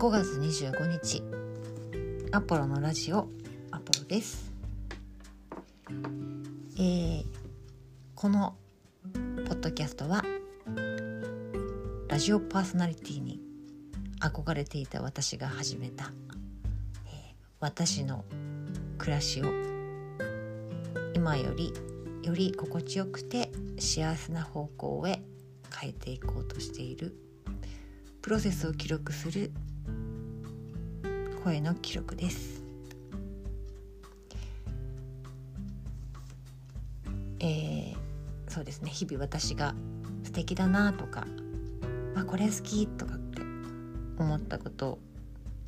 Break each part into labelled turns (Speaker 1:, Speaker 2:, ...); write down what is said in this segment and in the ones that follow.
Speaker 1: 5月25日。アポロのラジオアポロです、えーこのポッドキャストはラジオパーソナリティに憧れていた私が始めた、えー私の暮らしを今よりより心地よくて幸せな方向へ変えていこうとしているプロセスを記録する声の記録です。えーそうですね日々私が素敵だなとかまあこれ好きとかって思ったこと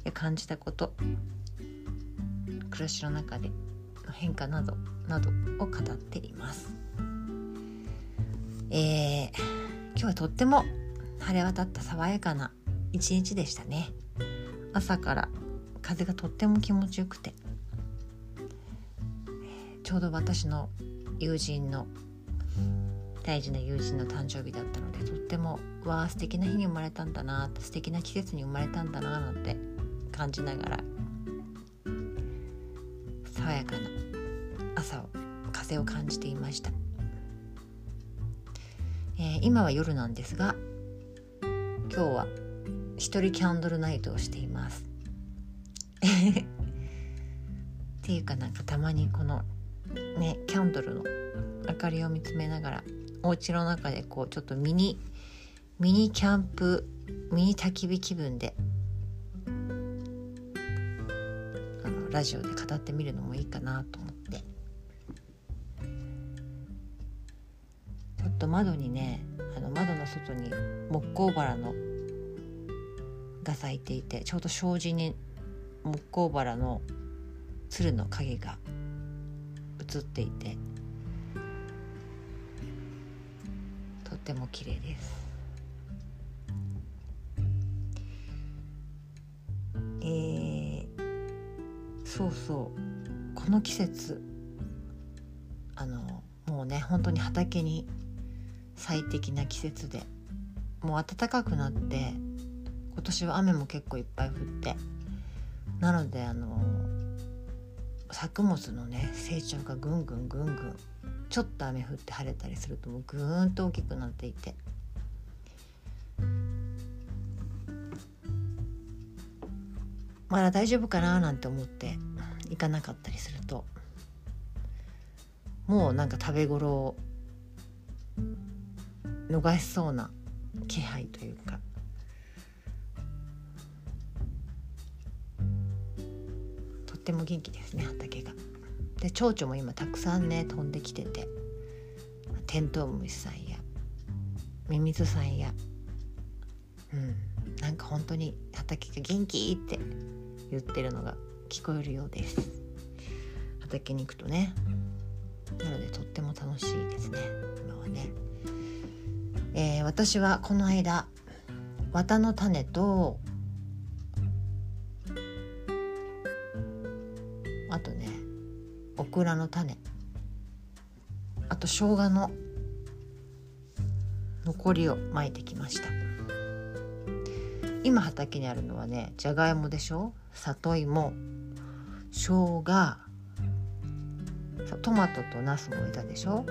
Speaker 1: や感じたこと暮らしの中での変化などなどを語っています。えー今日はとっても晴れ渡った爽やかな一日でしたね朝から風がとっても気持ちよくて。ちょうど私の友人の大事な友人の誕生日だったのでとってもわあ素敵な日に生まれたんだな素敵な季節に生まれたんだななんて感じながら爽やかな朝を風を感じていました、えー今は夜なんですが今日は一人キャンドルナイトをしています。っていうかなんかたまにこのねキャンドルの明かりを見つめながらお家の中でこうちょっとミニミニキャンプミニ焚き火気分であのラジオで語ってみるのもいいかなと思って。ちょっと窓にねあの窓の外に木工バラのが咲いていてちょうど障子に木工バラの鶴の影が映っていてとっても綺麗です。えーそうそうこの季節あのもうね本当に畑に最適な季節でもう暖かくなって今年は雨も結構いっぱい降ってなのであの作物のね成長がぐんぐんぐんぐんちょっと雨降って晴れたりするともうぐーんと大きくなっていて。まだ大丈夫かななんて思って行かなかったりすると。もうなんか食べ頃を逃しそうな気配というか。っても元気ですね畑が。で蝶々も今たくさんね飛んできてて。テントウムシさんやミミズさんや。うん。なんか本当に畑が元気って言ってるのが聞こえるようです。畑に行くとね。なのでとっても楽しいですね。今はね、えー私はこの間綿の種とオクラの種。あと生姜の。残りを巻いてきました。今畑にあるのはねじゃがいもでしょ？里芋。生姜。トマトとナスも植えたでしょ？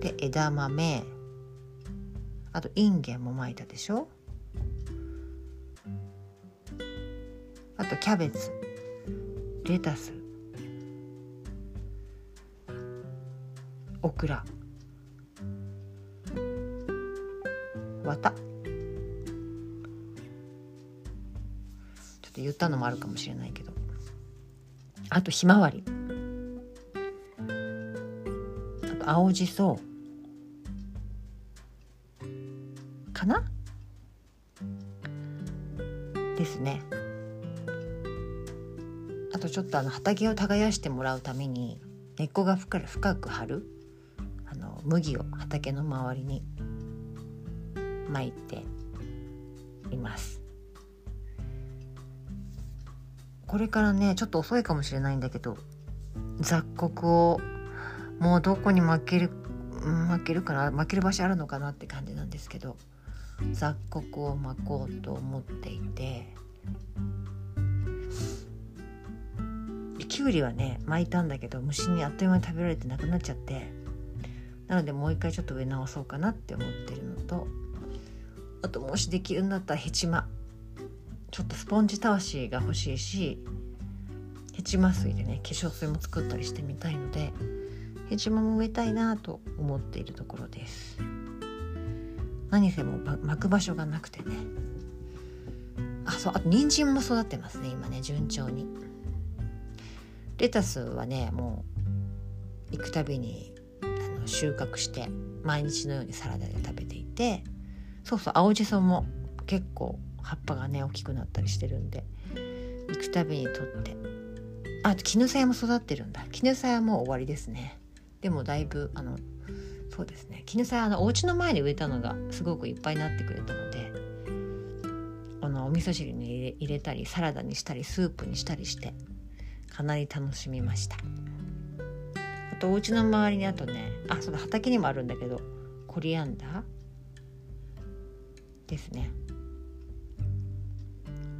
Speaker 1: で枝豆。あとインゲンも巻いたでしょ？あとキャベツ。レタス。オクラ。綿ちょっと言ったのもあるかもしれないけど。あとひまわり。あと青じそ。かな？ですね。あとちょっとあの畑を耕してもらうために根っこが深く深く張る。麦を畑の周りに巻いています。これからねちょっと遅いかもしれないんだけど雑穀をもうどこに巻けるうん巻けるかな巻ける場所あるのかなって感じなんですけど雑穀を巻こうと思っていてきゅうりはね巻いたんだけど虫にあっという間に食べられてなくなっちゃってなのでもう一回ちょっと植え直そうかなって思ってるのとあともしできるんだったらヘチマちょっとスポンジたわしが欲しいしヘチマ水でね化粧水も作ったりしてみたいのでヘチマも植えたいなと思っているところです。何せも巻く場所がなくてね。あそうあと人参も育ってますね今ね順調に。レタスはねもう行くたびにの収穫して毎日のようにサラダで食べていてそうそう青じそも結構葉っぱがね大きくなったりしてるんで行くたびに取って。あと絹さやも育ってるんだ。絹さやも終わりですね。でもだいぶあのそうですね。絹さやあのお家の前に植えたのがすごくいっぱいになってくれたのであのお味噌汁に入れ入れたりサラダにしたりスープにしたりしてかなり楽しみました。とお家の周りにあとねあその畑にもあるんだけどコリアンダー？ですね。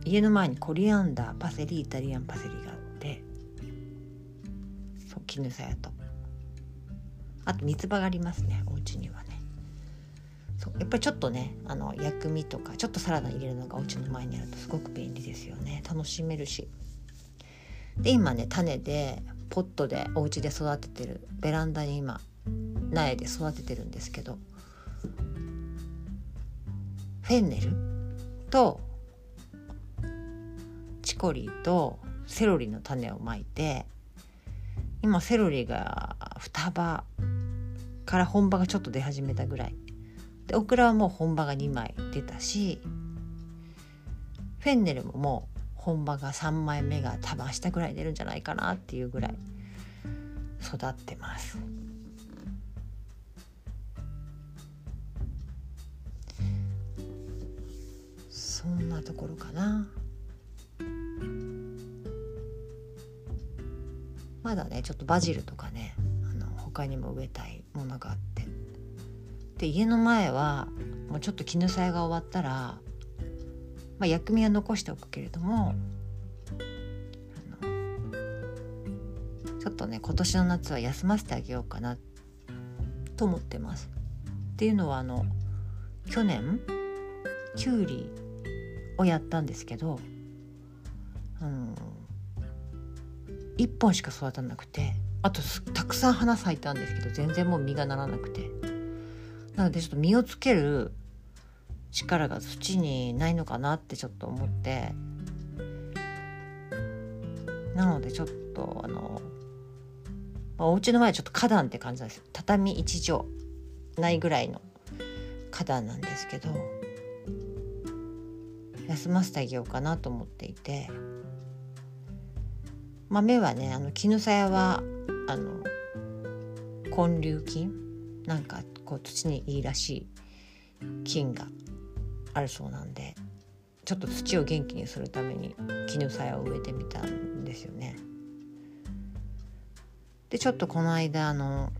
Speaker 1: 家の前にコリアンダーパセリイタリアンパセリがあってそう絹さやと。あと三つ葉がありますねお家にはね。そうやっぱりちょっとねあの薬味とかちょっとサラダ入れるのがお家の前にあるとすごく便利ですよね。楽しめるし。で今ね種でポットでお家で育ててるベランダに今苗で育ててるんですけどフェンネルとチコリーとセロリの種をまいて今セロリが双葉から本葉がちょっと出始めたぐらい。でオクラはもう本葉が2枚出たしフェンネルももう本葉が3枚目が多分明日ぐらい出るんじゃないかなっていうぐらい育ってます。そんなところかな。まだねちょっとバジルとかねあの他にも植えたいものがあってで家の前はもうちょっと絹さやが終わったらまあ、薬味は残しておくけれどもちょっとね今年の夏は休ませてあげようかなと思ってます。っていうのはあの去年きゅうりをやったんですけど、うん、1本しか育たなくてあとたくさん花咲いたんですけど全然もう実がならなくてなのでちょっと実をつける力が土にないのかなってちょっと思って。なのでちょっとあの、まあ、お家の前ちょっと花壇って感じなんです。よ畳1畳ないぐらいの花壇なんですけど休ませてあげようかなと思っていて。豆はねあの絹さやはあの根粒菌なんかこう土にいいらしい菌があるそうなんでちょっと土を元気にするために絹さやを植えてみたんですよね。でちょっとこの間あの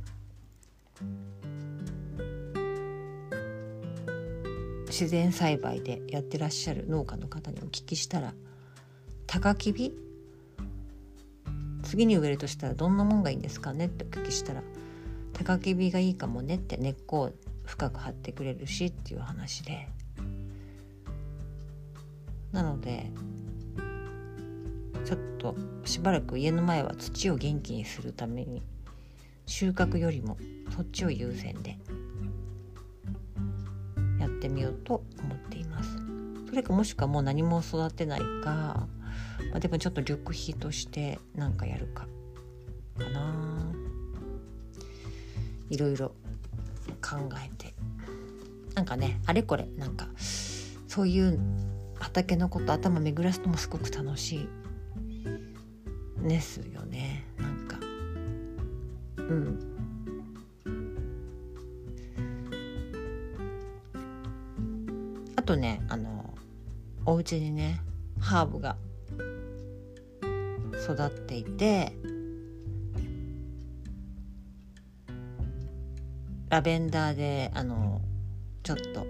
Speaker 1: 自然栽培でやってらっしゃる農家の方にお聞きしたら高きび次に植えるとしたらどんなもんがいいんですかね？ってお聞きしたら高きびがいいかもねって根っこを深く張ってくれるしっていう話で。なのでちょっとしばらく家の前は土を元気にするために収穫よりもそっちを優先でやってみようと思っています。それかもしくはもう何も育てないか、まあ、でもちょっと緑肥として何かやるかかないろいろ考えてなんかねあれこれなんかそういう畑のこと頭巡らすのもすごく楽しい。ですよね。なんか。うん。あとねあのお家にねハーブが育っていてラベンダーであのちょっと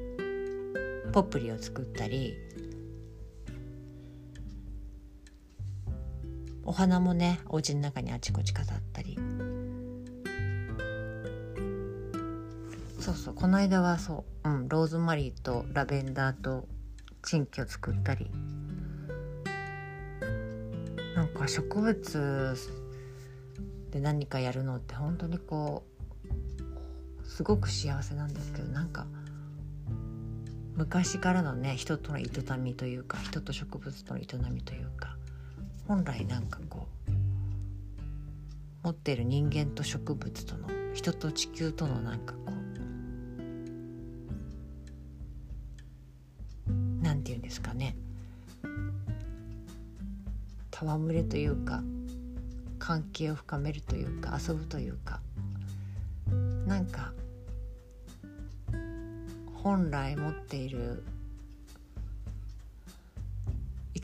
Speaker 1: ポプリを作ったりお花もねお家の中にあちこち飾ったり。そうそうこの間はそう、うん、ローズマリーとラベンダーとチンキを作ったり。なんか植物で何かやるのって本当にこうすごく幸せなんですけどなんか昔からのね人との営みというか人と植物との営みというか。本来なんかこう持っている人間と植物との人と地球とのなんかこうなんて言うんですかね。戯れというか関係を深めるというか遊ぶというかなんか本来持っている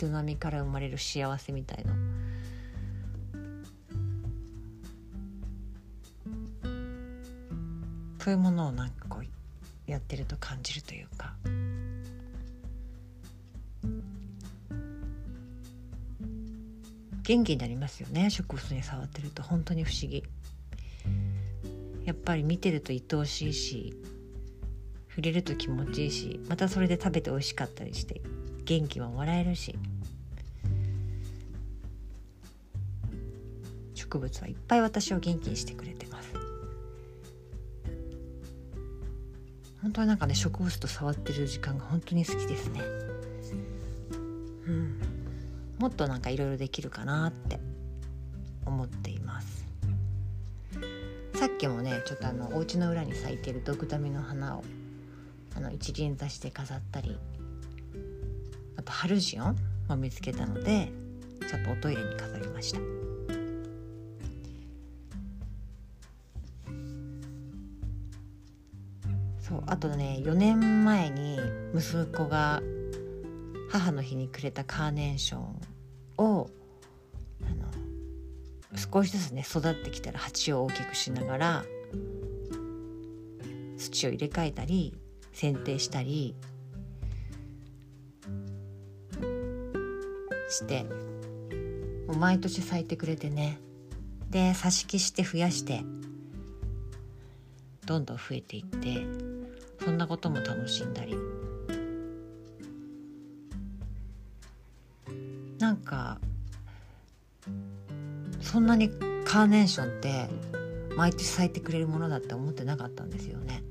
Speaker 1: 営みから生まれる幸せみたいのそういうものをなんかこうやってると感じるというか。元気になりますよね。植物に触ってると。本当に不思議。やっぱり見てると愛おしいし触れると気持ちいいしまたそれで食べて美味しかったりして元気ももらえるし。植物はいっぱい私を元気にしてくれてます。本当はなんかね植物と触ってる時間が本当に好きですね。うん。もっとなんかいろいろできるかなって思っています。さっきもねちょっとあのお家の裏に咲いてるドクダミの花をあの一輪挿して飾ったりあとハルジオンも見つけたのでちょっとおトイレに飾りました。あとね4年前に息子が母の日にくれたカーネーションをあの少しずつね育ってきたら鉢を大きくしながら土を入れ替えたり剪定したりしてもう毎年咲いてくれてね。で挿し木して増やしてどんどん増えていってそんなことも楽しんだりなんかそんなにカーネーションって毎年咲いてくれるものだって思ってなかったんですよね。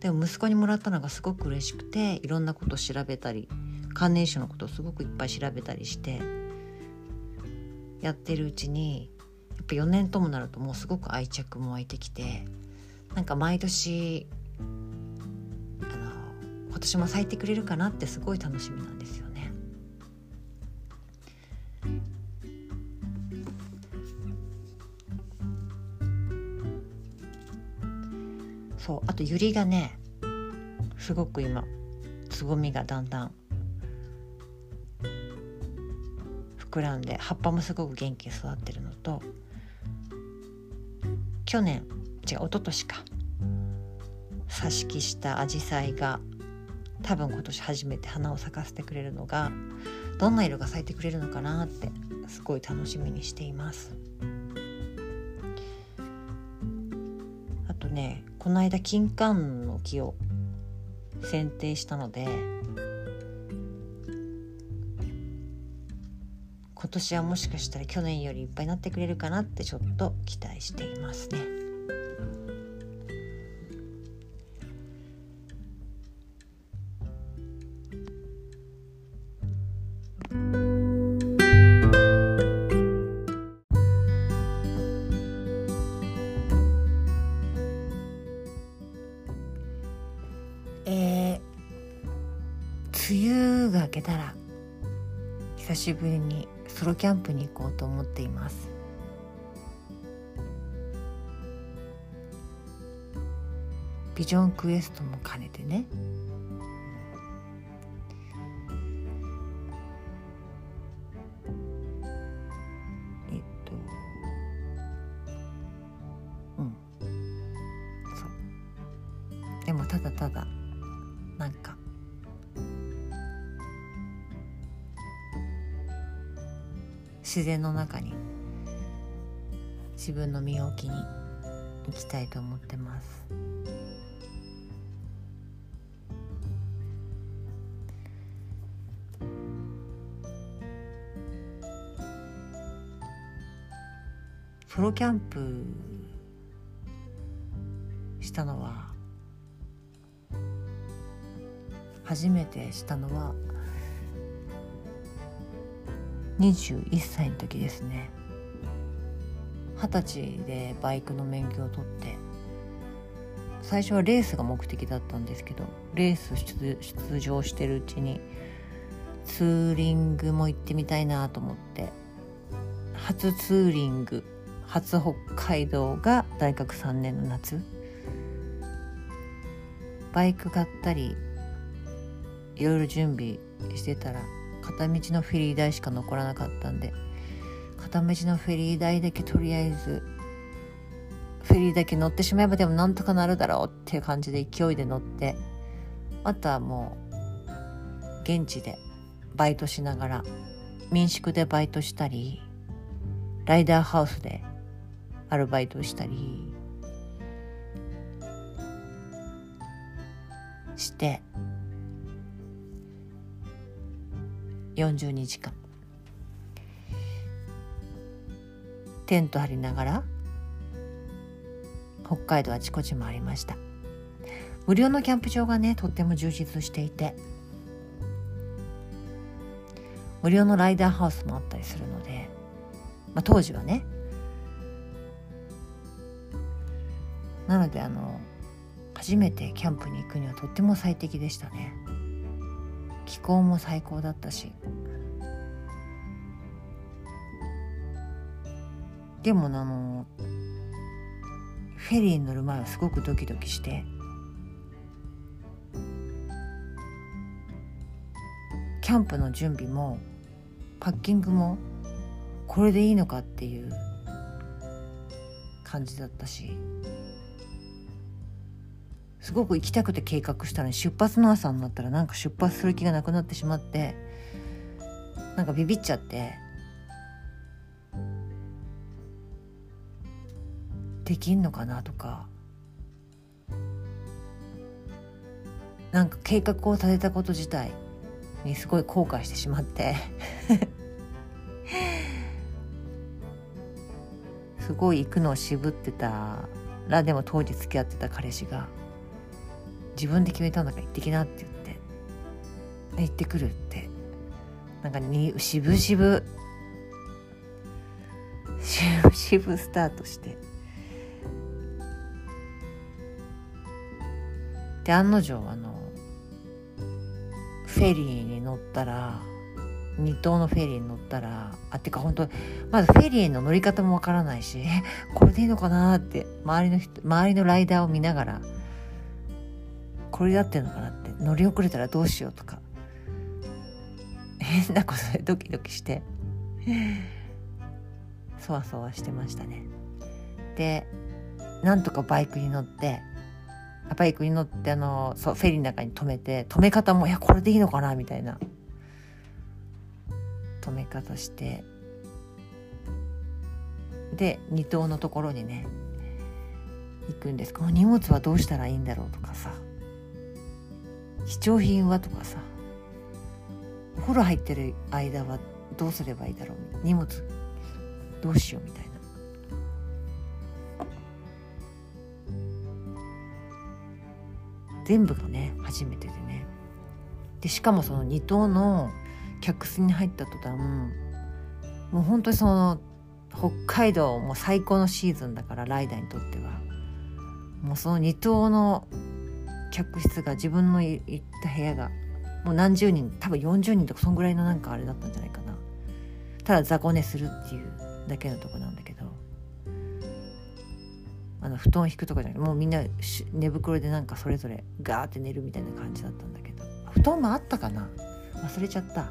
Speaker 1: でも息子にもらったのがすごく嬉しくていろんなこと調べたりカーネーションのことをすごくいっぱい調べたりしてやってるうちにやっぱ4年ともなるともうすごく愛着も湧いてきてなんか毎年今年も咲いてくれるかなってすごい楽しみなんですよね。そうあとユリがねすごく今つぼみがだんだん膨らんで葉っぱもすごく元気に育ってるのと去年違う一昨年か挿し木したアジサイが多分今年初めて花を咲かせてくれるのがどんな色が咲いてくれるのかなってすごい楽しみにしていますあとねこの間金柑の木を剪定したので今年はもしかしたら去年よりいっぱいになってくれるかなってちょっと期待していますね。しぶりにソロキャンプに行こうと思っています。ビジョンクエストも兼ねてね。然の中に自分の身を置きに行きたいと思ってます。ソロキャンプしたのは初めてしたのは21歳の時ですね。二十歳でバイクの免許を取って。最初はレースが目的だったんですけどレース出場してるうちにツーリングも行ってみたいなと思って初ツーリング初北海道が大学3年の夏。バイク買ったりいろいろ準備してたら片道のフェリー代しか残らなかったんで片道のフェリー代だけとりあえずフェリーだけ乗ってしまえばでもなんとかなるだろうっていう感じで勢いで乗ってあとはもう現地でバイトしながら民宿でバイトしたりライダーハウスでアルバイトしたりして42時間。テント張りながら北海道あちこち回りました。無料のキャンプ場がねとっても充実していて無料のライダーハウスもあったりするので、まあ、当時はねなのであの初めてキャンプに行くにはとっても最適でしたね。気候も最高だったし。でもあのフェリーに乗る前はすごくドキドキして。キャンプの準備もパッキングもこれでいいのかっていう感じだったし。すごく行きたくて計画したのに出発の朝になったらなんか出発する気がなくなってしまってなんかビビっちゃって。できんのかなとか。なんか計画を立てたこと自体にすごい後悔してしまって。すごい行くのを渋ってたらでも当時付き合ってた彼氏が自分で決めたんだから行ってきなって言って行ってくるってなんかに渋々渋々スタートして。で案の定あのフェリーに乗ったら二等のフェリーに乗ったらあってか本当まずフェリーの乗り方もわからないし これでいいのかなって周りの人周りのライダーを見ながらこれで合ってるのかなって乗り遅れたらどうしようとか。変なことでドキドキして。そわそわしてましたね。でなんとかバイクに乗ってバイクに乗ってあのそうフェリーの中に止めて止め方もいやこれでいいのかなみたいな。止め方して。で2等のところにね行くんです。この荷物はどうしたらいいんだろうとかさ。貴重品は？とかさお風呂入ってる間はどうすればいいだろう荷物どうしよう？みたいな。全部がね初めてでね。でしかもその2棟の客室に入った途端もう本当にその北海道も最高のシーズンだからライダーにとっては。もうその2棟の客室が自分の行った部屋がもう何十人多分40人とかそんぐらいのなんかあれだったんじゃないかな。ただ雑魚寝するっていうだけのとこなんだけど。あの布団引くとかじゃなくてもうみんな寝袋でなんかそれぞれガーって寝るみたいな感じだったんだけど。布団もあったかな。忘れちゃった、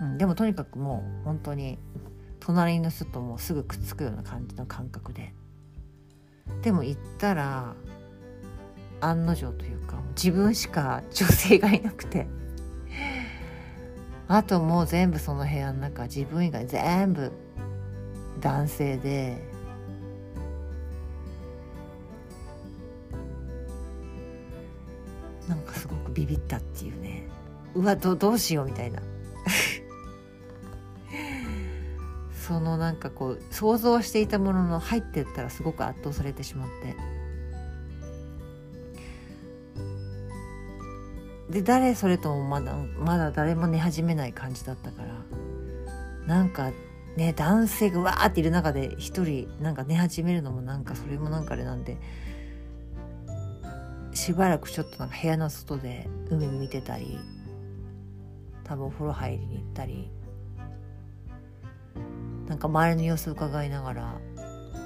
Speaker 1: うん、でもとにかくもう本当に隣の人ともうすぐくっつくような感じの感覚で。でも行ったら案の定というか自分しか女性がいなくて。あともう全部その部屋の中自分以外全部男性で。なんかすごくビビったっていうね。うわどどうしようみたいな。そのなんかこう想像していたものの入ってったらすごく圧倒されてしまって。で誰それともまだまだ誰も寝始めない感じだったから。なんかね男性がわーっている中で一人なんか寝始めるのもなんかそれもなんかあれなんでしばらくちょっとなんか部屋の外で海見てたり多分お風呂入りに行ったりなんか周りの様子を伺いながら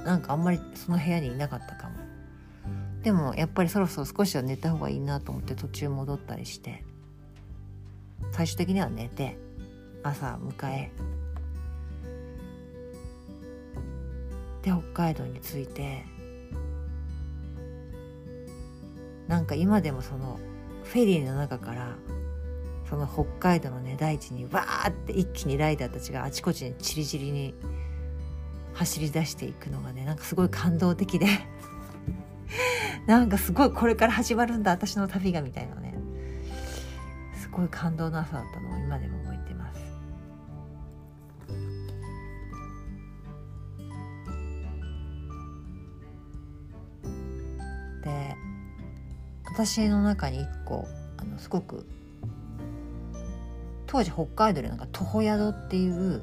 Speaker 1: なんかあんまりその部屋にいなかったかも。でもやっぱりそろそろ少しは寝た方がいいなと思って途中戻ったりして。最終的には寝て朝迎え。で北海道に着いて。なんか今でもそのフェリーの中からその北海道のね大地にわーって一気にライダーたちがあちこちにチリチリに走り出していくのがねなんかすごい感動的で。なんかすごいこれから始まるんだ私の旅がみたいなね。すごい感動の朝だったのを今でも覚えてます。で私の中に一個あのすごく当時北海道でなんか徒歩宿っていう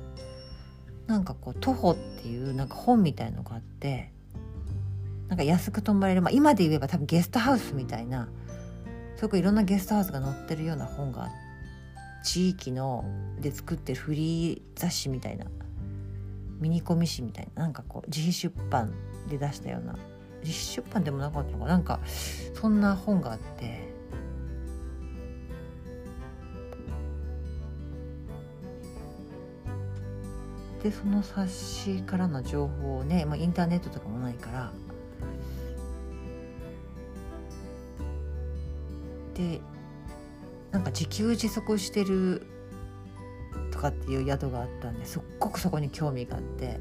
Speaker 1: なんかこう徒歩っていうなんか本みたいのがあってなんか安く泊まれる、まあ、今で言えば多分ゲストハウスみたいなすごくいろんなゲストハウスが載ってるような本が地域ので作ってるフリー雑誌みたいなミニコミ誌みたいななんかこう自費出版で出したような自費出版でもなかったのかなんかそんな本があってでその冊子からの情報をね、まあ、インターネットとかもないからでなんか自給自足してるとかっていう宿があったんですっごくそこに興味があって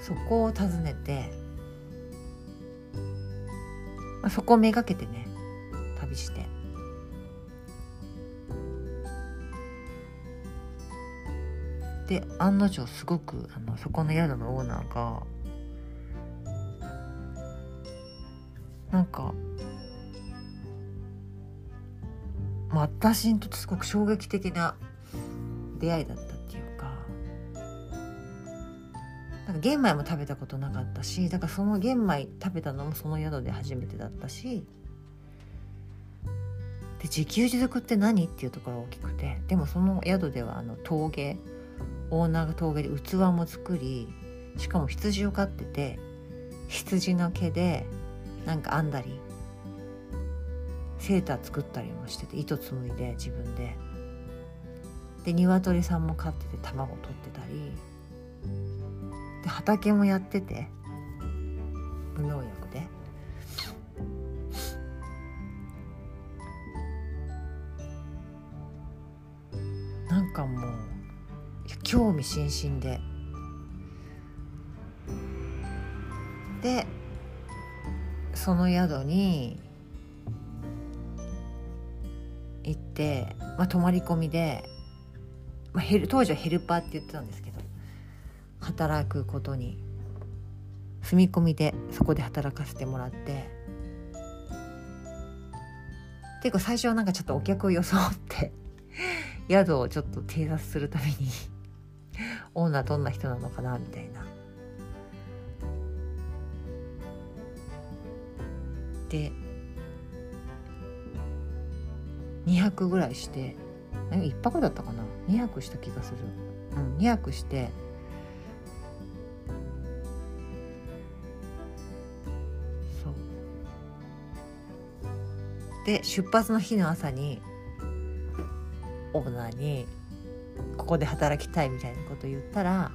Speaker 1: そこを訪ねて、そこをめがけてね旅して。で案の定すごくあのそこの宿のオーナーがなんか私にとってすごく衝撃的な出会いだったっていうかなんか玄米も食べたことなかったしだからその玄米食べたのもその宿で初めてだったしで自給自足って何っていうところが大きくてでもその宿ではあの陶芸オーナーが陶芸で器も作りしかも羊を飼ってて羊の毛でなんか編んだりセーター作ったりもしてて糸紡いで自分で。で鶏さんも飼ってて卵取ってたり。で畑もやってて無農薬で。なんかもう興味津々で。でその宿にて、まあ、泊まり込みで、まあ、ヘル当時はヘルパーって言ってたんですけど働くことに住み込みでそこで働かせてもらって結構最初はなんかちょっとお客を装って 宿をちょっと偵察するためにオーナーどんな人なのかなみたいな。で2泊ぐらいして1泊だったかな？2泊した気がする。うん2泊してそう。で出発の日の朝にオーナーに「ここで働きたい」みたいなこと言ったら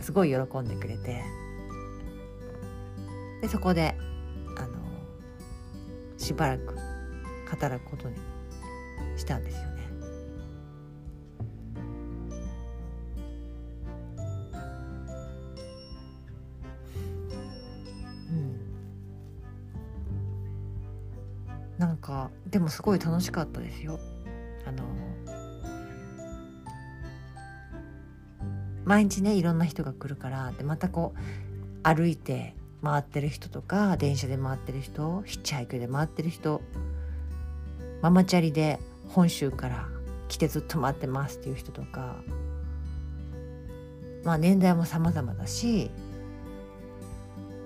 Speaker 1: すごい喜んでくれてでそこであのしばらく働くことにしたんですよね。なんかでもすごい楽しかったですよ。あの毎日ねいろんな人が来るからでまたこう歩いて回ってる人とか電車で回ってる人ヒッチハイクで回ってる人ママチャリで本州から来てずっと待ってますっていう人とか。まあ年代も様々だし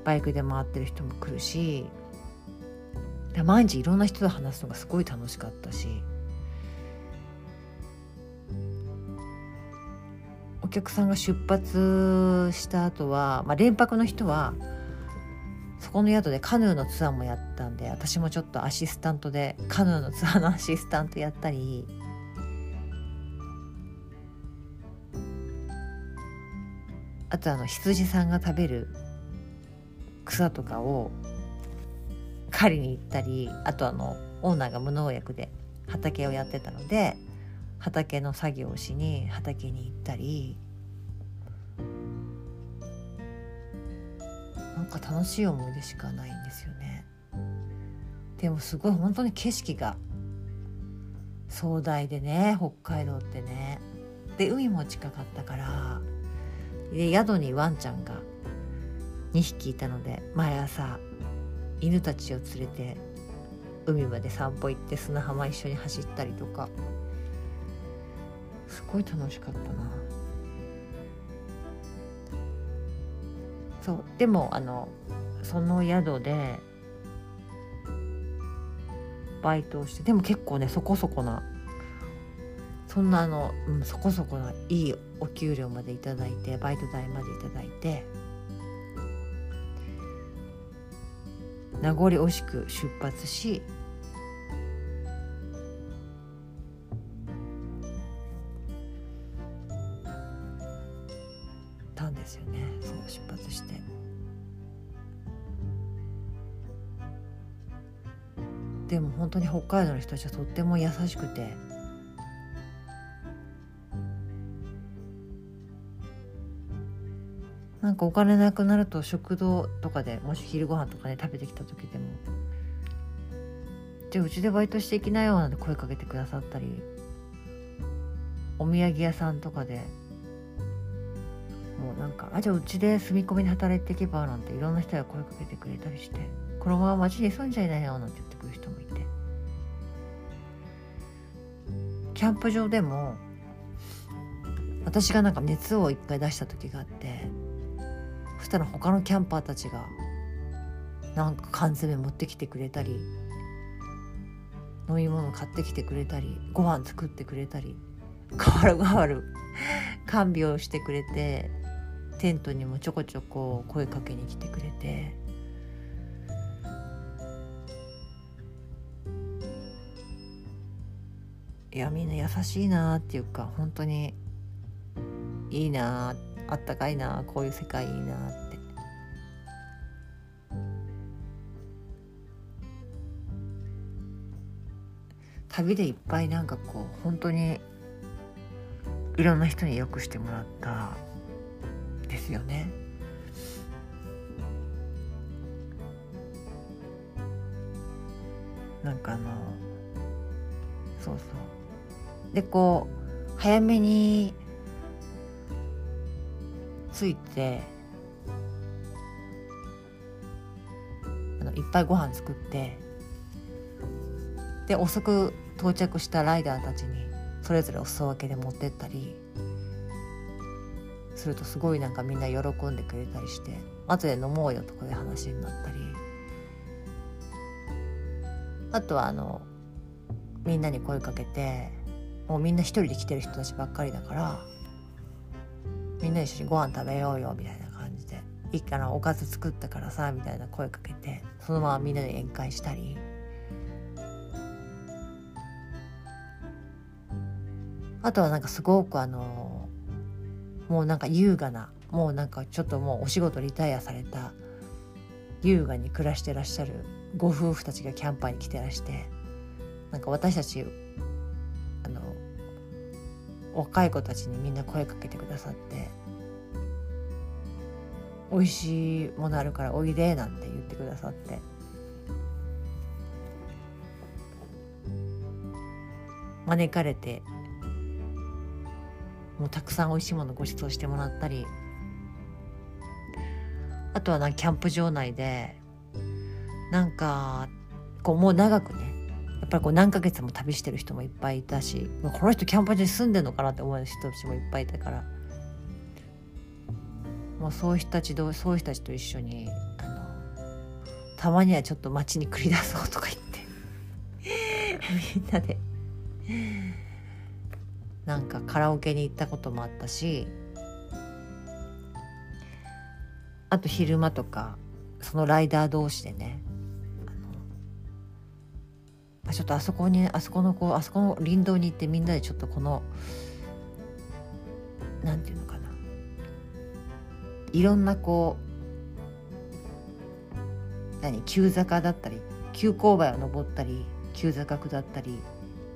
Speaker 1: バイクで回ってる人も来るし毎日いろんな人と話すのがすごい楽しかったしお客さんが出発した後は、まあ、連泊の人はこの宿でカヌーのツアーもやったんで私もちょっとアシスタントでカヌーのツアーのアシスタントやったりあとあの羊さんが食べる草とかを狩りに行ったりあとあのオーナーが無農薬で畑をやってたので畑の作業をしに畑に行ったりなんか楽しい思い出しかないんですよね。でもすごい本当に景色が壮大でね北海道ってね。で海も近かったからで宿にワンちゃんが2匹いたので毎朝犬たちを連れて海まで散歩行って砂浜一緒に走ったりとか。すごい楽しかったな。そう。でもあのその宿でバイトをしてでも結構ねそこそこなそんなあの、うん、そこそこないいお給料まで頂いてバイト代まで頂いて名残惜しく出発しですよね。そう出発して。でも本当に北海道の人たちはとっても優しくて。なんかお金なくなると食堂とかでもし昼ご飯とかね食べてきた時でも「じゃあうちでバイトしていきなよ」なんて声かけてくださったり。お土産屋さんとかでもうなんか「あじゃあうちで住み込みで働いていけば」なんていろんな人が声かけてくれたりして「このまま町に住んじゃいなよ」なんて言ってくる人もいて。キャンプ場でも私がなんか熱を一回出した時があってそしたら他のキャンパーたちがなんか缶詰持ってきてくれたり飲み物買ってきてくれたりご飯作ってくれたり代わる代わる看病してくれてテントにもちょこちょこ声かけに来てくれて。いやみんな優しいなっていうか本当にいいなあったかいなこういう世界いいなって。旅でいっぱいなんかこう本当にいろんな人によくしてもらったですよね。なんかあのそうそうでこう早めに着いてあのいっぱいご飯作ってで遅く到着したライダーたちにそれぞれお裾分けで持ってったりするとすごいなんかみんな喜んでくれたりして後で飲もうよとかいう話になったりあとはあのみんなに声かけてもうみんな一人で来てる人たちばっかりだからみんな一緒にご飯食べようよみたいな感じで「いいかなおかず作ったからさ」みたいな声かけてそのままみんなで宴会したり。あとはなんかすごくあのもうなんか優雅なもうなんかちょっともうお仕事リタイアされた優雅に暮らしてらっしゃるご夫婦たちがキャンパーに来てらしてなんか私たちあの若い子たちにみんな声かけてくださって「美味しいものあるからおいで」なんて言ってくださって。招かれてもうたくさん美味しいものご馳走してもらったり。あとはなキャンプ場内でなんかこうもう長くねやっぱりこう何ヶ月も旅してる人もいっぱいいたしこの人キャンプ場に住んでんのかなって思う人たちもいっぱいいたから。もうそういう人たちとそういう人たちと一緒にあのたまにはちょっと街に繰り出そうとか言って。みんなで。なんかカラオケに行ったこともあったしあと昼間とかそのライダー同士でねちょっとあそこにあそこのこうあそこの林道に行ってみんなでちょっとこのなんていうのかな。いろんなこう何急坂だったり急勾配を登ったり急坂下ったり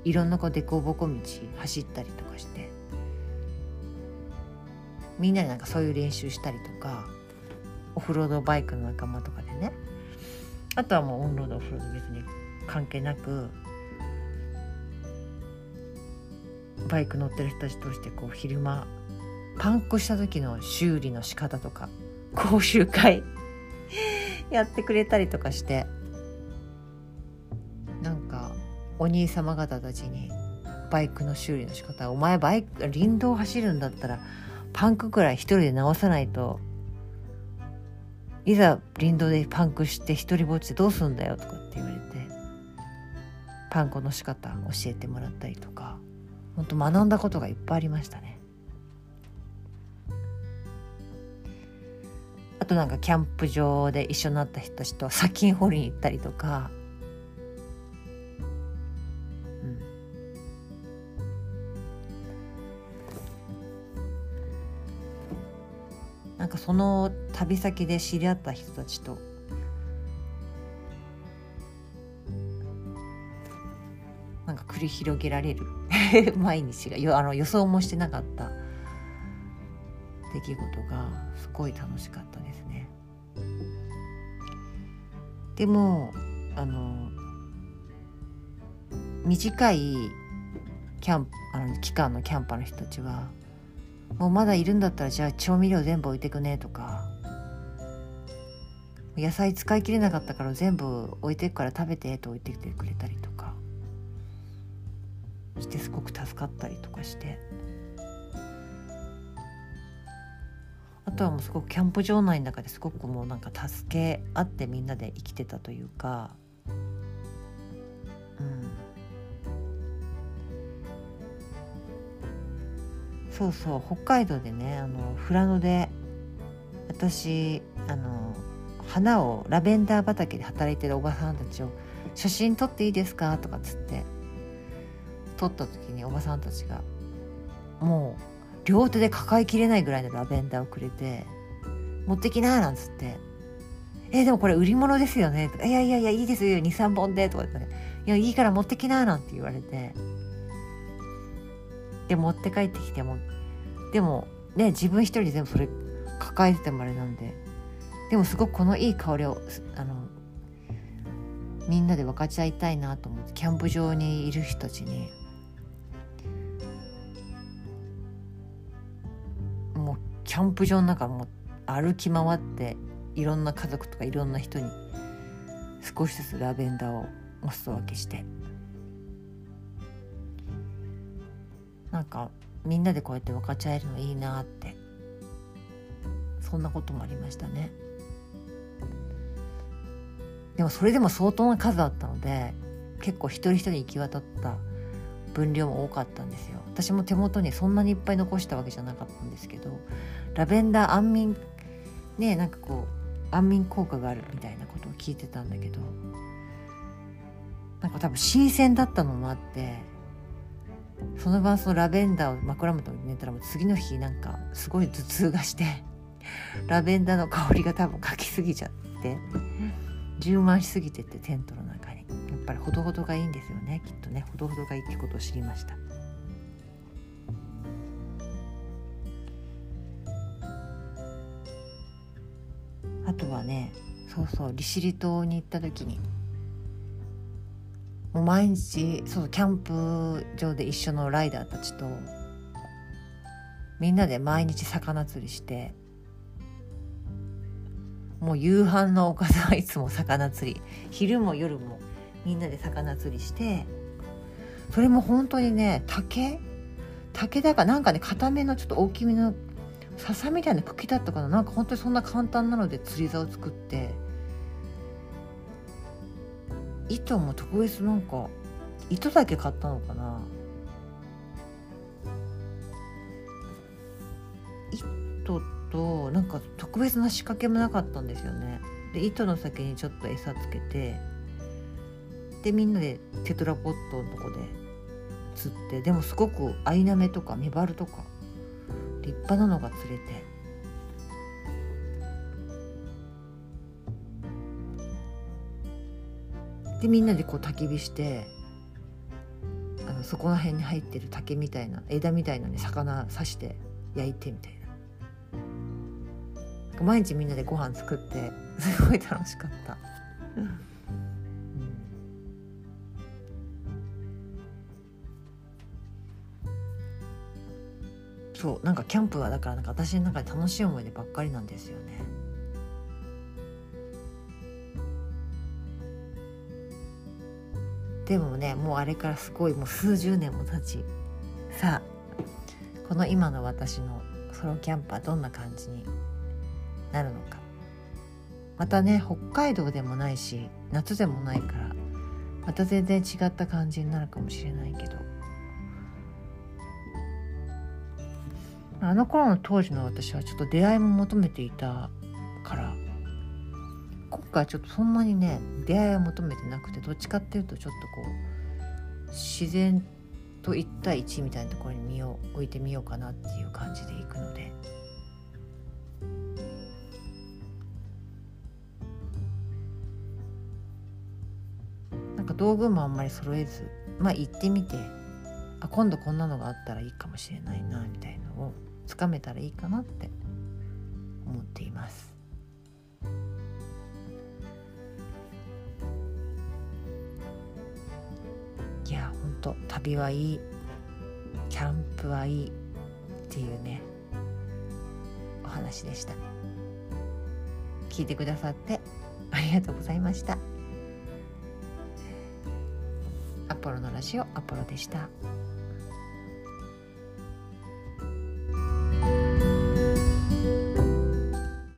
Speaker 1: いろんなこう凸凹道走ったりとかしてみんなでなんかそういう練習したりとかオフロードバイクの仲間とかでね。あとはもうオンロードオフロード別に関係なくバイク乗ってる人たちとしてこう昼間パンクした時の修理の仕方とか講習会 やってくれたりとかして。お兄様方たちにバイクの修理の仕方お前バイク林道走るんだったらパンクくらい一人で直さないと。いざ林道でパンクして一人ぼっちでどうすんだよとかって言われてパン粉の仕方教えてもらったりとか本当学んだことがいっぱいありましたね。あとなんかキャンプ場で一緒になった人たちと砂金掘りに行ったりとかその旅先で知り合った人たちと。なんか繰り広げられる。毎日が。よあの予想もしてなかった。出来事がすごい楽しかったですね。でもあの短いキャンあの期間のキャンパーの人たちはもうまだいるんだったらじゃあ調味料全部置いてくねとか。野菜使い切れなかったから全部置いてくから食べてと置いてきてくれたりとか。してすごく助かったりとかして。あとはもうすごくキャンプ場内の中ですごくもうなんか助け合ってみんなで生きてたというか。うん。そうそう北海道でねあの富良野で私あの花をラベンダー畑で働いてるおばさんたちを「写真撮っていいですか?」とかっつって撮った時におばさんたちがもう両手で抱えきれないぐらいのラベンダーをくれて「持ってきな」なんつって「えでもこれ売り物ですよね」とか「いやいやいやいいですよ。23本で」とか言ってね「いやいいから持ってきな」なんて言われてで持って帰ってきてもでもね自分一人で全部それ抱えててもあれなんででもすごくこのいい香りをあのみんなで分かち合いたいなと思ってキャンプ場にいる人たちにもうキャンプ場の中も歩き回っていろんな家族とかいろんな人に少しずつラベンダーをお裾分けしてなんかみんなでこうやって分かち合えるのいいなって。そんなこともありましたね。でもそれでも相当な数だったので結構一人一人行き渡った分量も多かったんですよ。私も手元にそんなにいっぱい残したわけじゃなかったんですけどラベンダー安眠ねなんかこう安眠効果があるみたいなことを聞いてたんだけどなんか多分新鮮だったのもあってその晩そのラベンダーを枕元に寝たらもう次の日なんかすごい頭痛がして ラベンダーの香りが多分かきすぎちゃって充満しすぎてってテントの中に。やっぱりほどほどがいいんですよねきっとね。ほどほどがいいってことを知りました。あとはねそうそう利尻島に行った時にもう毎日そうキャンプ場で一緒のライダーたちとみんなで毎日魚釣りしてもう夕飯のおかずはいつも魚釣り。昼も夜もみんなで魚釣りしてそれも本当にね竹？竹だかなんかね固めのちょっと大きめの笹みたいな茎だったかな。なんか本当にそんな簡単なので釣り竿を作って糸も特別なんか糸だけ買ったのかな？糸となんか特別な仕掛けもなかったんですよね。で糸の先にちょっと餌つけてでみんなでテトラポットのとこで釣ってでもすごくアイナメとかメバルとか立派なのが釣れて。でみんなでこう焚き火してあのそこら辺に入ってる竹みたいな枝みたいなね魚刺して焼いてみたいな毎日みんなでご飯作って すごい楽しかった。そうなんかキャンプはだからなんか私の中で楽しい思い出ばっかりなんですよね。でもねもうあれからすごいもう数十年も経ちさあこの今の私のソロキャンプはどんな感じになるのか。またね北海道でもないし夏でもないからまた全然違った感じになるかもしれないけど。あの頃の当時の私はちょっと出会いも求めていた回ちょっとそんなにね出会いを求めてなくてどっちかっていうとちょっとこう自然と1対1みたいなところに身を置いてみようかなっていう感じでいくので。なんか道具もあんまり揃えずまあ行ってみてあ今度こんなのがあったらいいかもしれないなみたいのをつかめたらいいかなって思っています。と旅はいいキャンプはいいっていうねお話でした聞いてくださってありがとうございましたアポロのラジオアポロでした。